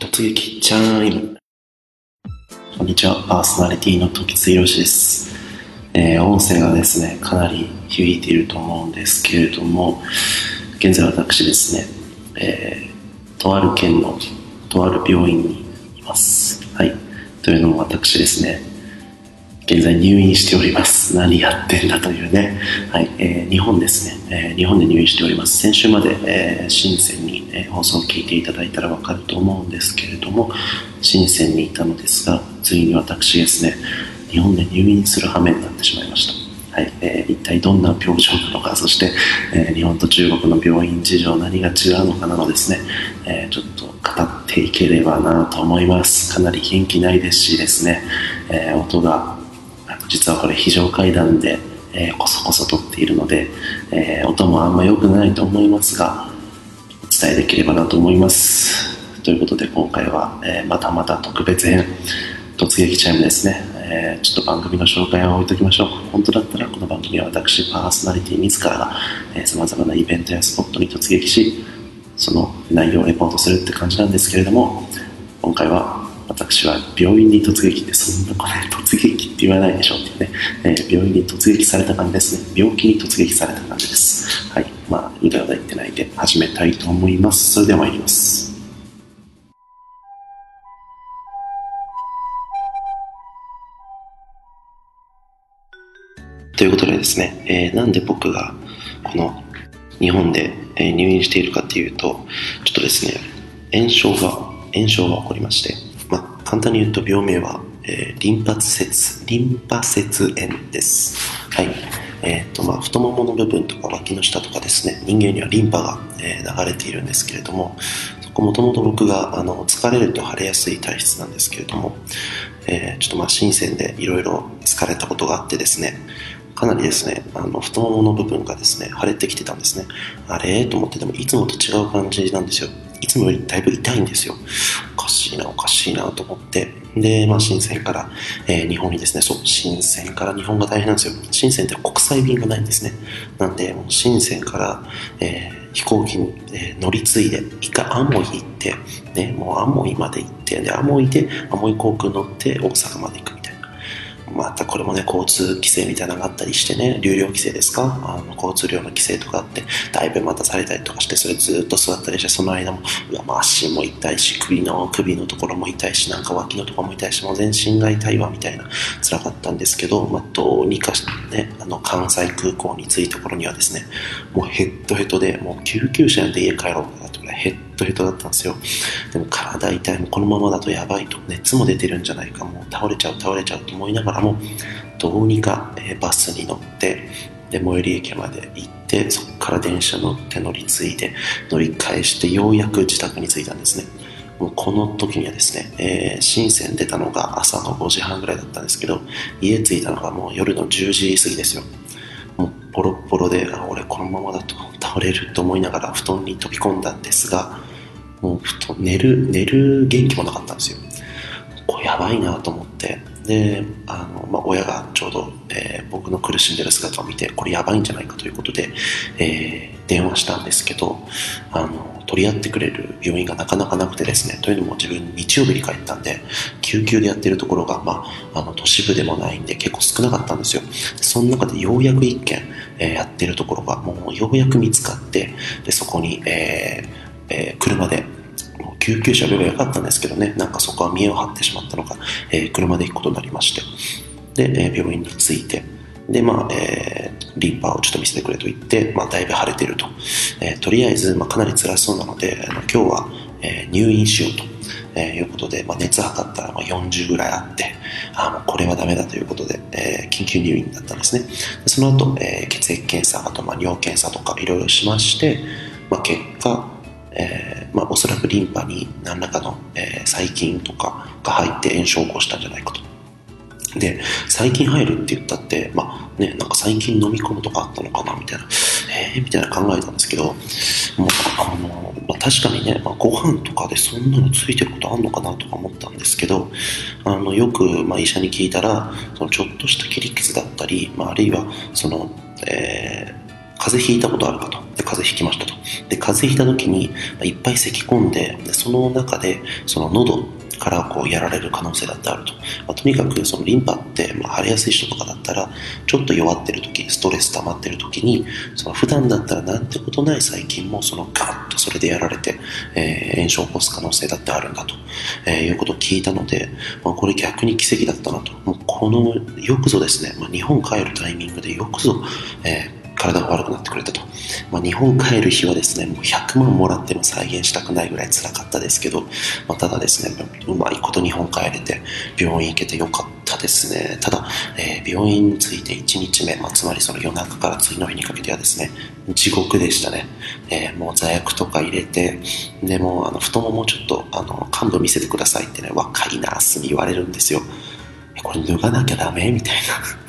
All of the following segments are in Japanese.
突撃チャイム。こんにちは。パーソナリティの時津宏です、えー、音声がですねかなり響いていると思うんですけれども現在私ですね、えー、とある県のとある病院にいます。はい。というのも私ですね現在入院しております。何やってんだというね。はい、えー、日本ですね、えー、日本で入院しております。先週まで、えー、深センに、え、放送を聞いていただいたらわかると思うんですけれども、深センにいたのですが、ついに私ですね、日本で入院する羽目になってしまいました。はい、えー、一体どんな病状なのか、そして、えー、日本と中国の病院事情何が違うのかなどですね、えー、ちょっと語っていければなと思います。かなり元気ないですしですね、えー、音が実はこれ非常階段で、えー、こそこそ撮っているので、えー、音もあんま良くないと思いますがお伝えできればなと思います。ということで今回は、えー、またまた特別編突撃チャイムですね、えー、ちょっと番組の紹介を置いときましょう。本当だったらこの番組は私パーソナリティ自らがさまざまなイベントやスポットに突撃しその内容をレポートするって感じなんですけれども今回は私は病院に突撃ってそんなこれ突撃って言わないでしょっていうね、えー、病院に突撃された感じですね。病気に突撃された感じです。はい。まあうだうだ言ってないで始めたいと思います。それでは参りますということでですね、えー、なんで僕がこの日本で入院しているかっていうとちょっとですね炎症が炎症が起こりまして。簡単に言うと病名は、えー、リンパ節、リンパ節炎です。はい。え、ー、と、まあ、太ももの部分とか脇の下とかですね、人間にはリンパが、えー、流れているんですけれども、そこもともと僕が、あの、疲れると腫れやすい体質なんですけれども、えー、ちょっとまあ、新鮮でいろいろ疲れたことがあってですね、かなりですね、あの、太ももの部分がですね、腫れてきてたんですね。あれ？と思ってでも、いつもと違う感じなんですよ。いつもよりだいぶ痛いんですよ。おかしいな、おかしいなと思って。で、まあ、深センから、えー、日本にですね、そう、深センから日本が大変なんですよ。深センって国際便がないんですね。なんで、もう深センから、えー、飛行機に、えー、乗り継いで、一回アモイ行って、ね、もうアモイまで行って、で、アモイで、アモイ航空乗って大阪まで行く。またこれもね、交通規制みたいなのがあったりしてね、流量規制ですか？あの交通量の規制とかあって、だいぶ待たされたりとかして、それずっと座ったりして、その間も、うわ、まあ、足も痛いし、首の、首のところも痛いし、なんか脇のところも痛いし、もう全身が痛いわ、みたいな、辛かったんですけど、まあ、どうにかしてね、あの、関西空港に着いた頃にはですね、もうヘッドヘッドで、もう救急車で家帰ろうかなとヘッドヘッドだったんですよ。でも体痛い、もこのままだとやばいと、熱も出てるんじゃないか、もう倒れちゃう、倒れちゃうと思いながらも、どうにか、えバスに乗って、で、最寄り駅まで行って、そこから電車乗って乗り継いで、乗り返して、ようやく自宅に着いたんですね。もうこの時にはですね、えー、深セン出たのが朝の5時半ぐらいだったんですけど、家着いたのがもう夜の10時過ぎですよ。もうボロボロで、俺このままだと倒れると思いながら布団に飛び込んだんですが、もう布団寝る、寝る元気もなかったんですよ。これやばいなと思って、で、あの、まあ、親がちょうど、えー、僕の苦しんでる姿を見て、これやばいんじゃないかということで、えー、電話したんですけど、あの、取り合ってくれる病院がなかなかなくてですね、というのも自分日曜日に帰ったんで、救急でやってるところが、まあ、あの、都市部でもないんで結構少なかったんですよ。その中でようやく一件、えー、やってるところが、もうようやく見つかって、で、そこに、えーえー、車で救急車呼べばよかったんですけどね、なんかそこは見栄を張ってしまったのか、えー、車で行くことになりまして、で、えー、病院に着いて、で、まあ、えー、リンパをちょっと見せてくれと言って、まあ、だいぶ腫れてると。え、とりあえず、まあ、かなり辛そうなので、あの今日は、え、入院しようと。えー、いうことで、まあ、熱測ったらまあ40ぐらいあって、あもうこれはダメだということで、えー、緊急入院だったんですね。その後、えー、血液検査、あとまあ尿検査とかいろいろしまして、まあ、結果、えーまあ、おそらくリンパに何らかの、えー、細菌とかが入って炎症を起こしたんじゃないかと。で、細菌入るって言ったって、まあね、なんか細菌飲み込むとかあったのかなみたいな、えー、みたいな考えたんですけど、もうあの、まあ、確かにね、まあ、ご飯とかでそんなのついてることあんのかなとか思ったんですけど、あのよく、まあ、医者に聞いたら、そのちょっとした切り傷だったり、まあ、あるいはその、えー風邪ひいたことあるかと。で、風邪ひきましたと。で、風邪ひいた時に、いっぱい咳き込んで、でその中で、その喉からこうやられる可能性だってあると。まあ、とにかくそのリンパって、まあ、腫れやすい人とかだったら、ちょっと弱ってる時、ストレス溜まってる時に、その普段だったらなんてことない細菌もそのガッとそれでやられて、えー、炎症を起こす可能性だってあるんだと、えー、いうことを聞いたので、まあ、これ逆に奇跡だったなと。もうこの、よくぞですね、まあ、日本帰るタイミングでよくぞ、えー体が悪くなってくれたと。まあ、日本帰る日はですね、もう100万もらっても再現したくないぐらい辛かったですけど、まあ、ただですね、うまいこと日本帰れて、病院行けてよかったですね。ただ、えー、病院に着いて1日目、まあ、つまりその夜中から次の日にかけてはですね、地獄でしたね。えー、もう座薬とか入れて、でもあの太ももちょっとあの幹部見せてくださいってね、若いナースに言われるんですよ。これ脱がなきゃダメ？みたいな。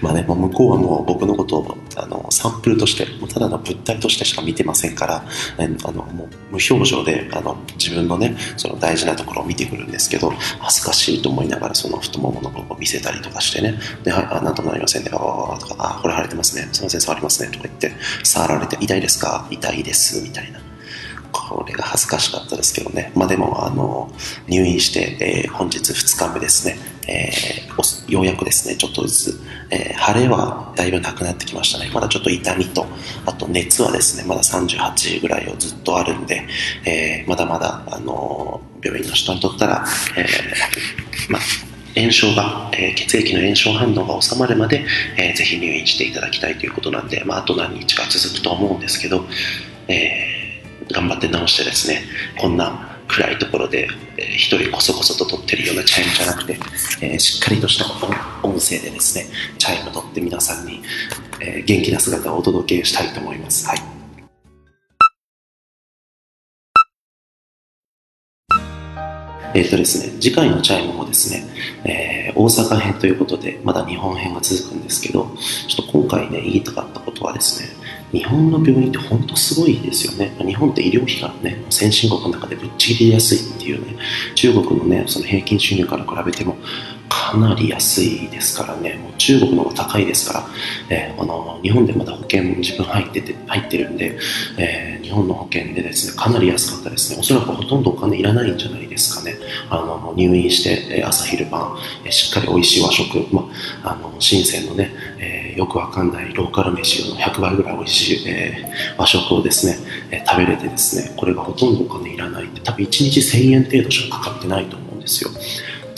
まあね、もう向こうはもう僕のことをあのサンプルとして、ただの物体としてしか見てませんから、あのもう無表情であの自分のね、その大事なところを見てくるんですけど、恥ずかしいと思いながらその太ももの部分を見せたりとかしてね、で、は、あ、なんともなりませんね、ああ、とか、あ、これ腫れてますね、すいません、触りますね、とか言って、触られて、痛いですか？痛いです、みたいな。これが恥ずかしかったですけどね。まあでも、あの、入院して、えー、本日2日目ですね、えー、ようやくですね、ちょっとずつ、えー、腫れはだいぶなくなってきましたね。まだちょっと痛みと、あと熱はですね、まだ38ぐらいをずっとあるんで、えー、まだまだ、あの病院の人にとったら、えー、ま、炎症が、えー、血液の炎症反応が収まるまで、えー、ぜひ入院していただきたいということなんで、まあ、あと何日か続くと思うんですけど、えー頑張って治してですねこんな暗いところで、えー、一人こそこそと撮ってるようなチャイムじゃなくて、えー、しっかりとした音声でですねチャイム撮って皆さんに、えー、元気な姿をお届けしたいと思います。はいえっ、とですね、次回のチャイムもですね、えー、大阪編ということで、まだ日本編が続くんですけど、ちょっと今回ね、言いたかったことはですね、日本の病院って本当すごいですよね。日本って医療費がね、先進国の中でぶっちぎり安いっていうね、中国のね、その平均収入から比べてもかなり安いですからね、もう中国の方が高いですから、えー、あの日本でまだ保険自分入ってて入ってるんで、えー、日本の保険でですね、かなり安かったですね。おそらくほとんどお金いらないんじゃないですかね。あの入院して、朝昼晩、しっかり美味しい和食、まあ、あの深センのね、えー、よくわかんないローカル飯の100倍ぐらい美味しい、え、和食をですね、え、食べれてですね、これがほとんどお金いらないって、多分1日1000円程度しかかかってないと思うんですよ。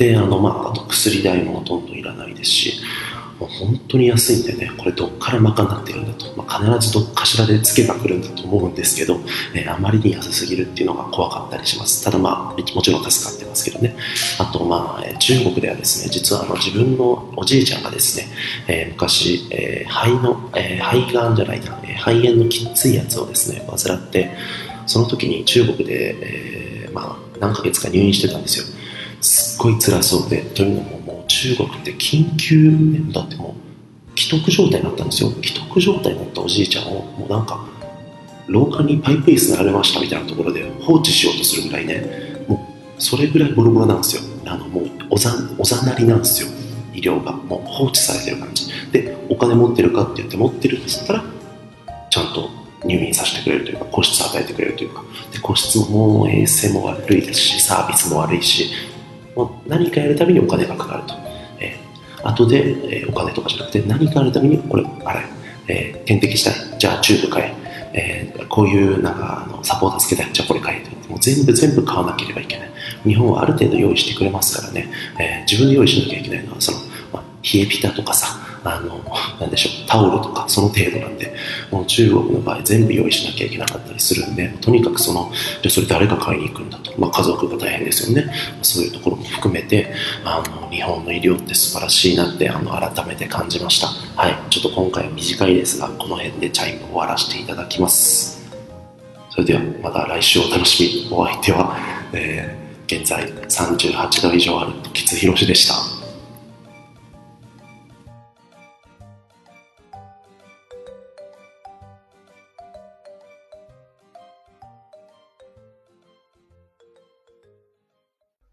で、あの、まあ、あと薬代もほとんどいらないですし、もう本当に安いんでね、これどっから賄ってるんだと、まあ、必ずどっかしらでツケが来るんだと思うんですけど、えー、あまりに安すぎるっていうのが怖かったりします。ただまあ、もちろん助かってますけどね。あとまあ、中国ではですね、実はあの自分のおじいちゃんがですね、えー、昔、えー、肺の、え、肺がんじゃないな、肺炎のきついやつをですね、患って、その時に中国で、え、まあ、何ヶ月か入院してたんですよ。すっごい辛そうで、というのももう中国って緊急だってもう既得状態になったんですよ。既得状態になったおじいちゃんをもうなんか廊下にパイプ椅子がられましたみたいなところで放置しようとするぐらいね。もうそれぐらいボロボロなんですよ。あのもうおざおざなりなんですよ。医療が。もう放置されてる感じ。でお金持ってるかって言って持ってるんですからちゃんと入院させてくれるというか個室与えてくれるというか。で個室も衛生も悪いですしサービスも悪いしもう何かやるためにお金がかかると。えー、後で、えー、お金とかじゃなくて何かあるためにこれあれ、えー、点滴したい。じゃあチューブ買え。えー、こういうなんかあのサポーターつけたい。じゃあこれ買えともう全部全部買わなければいけない。日本はある程度用意してくれますからね、えー、自分で用意しなきゃいけないのはその、まあ、冷えピタとかさ。あの、なんでしょう、タオルとかその程度なんで、もう中国の場合全部用意しなきゃいけなかったりするんで、とにかくその、じゃそれ誰が買いに行くんだと、まあ家族が大変ですよね。そういうところも含めて、あの、日本の医療って素晴らしいなって、あの、改めて感じました。はい。ちょっと今回は短いですが、この辺でチャイムを終わらせていただきます。それではまた来週お楽しみ。お相手は、えー、現在38度以上ある時津博でした。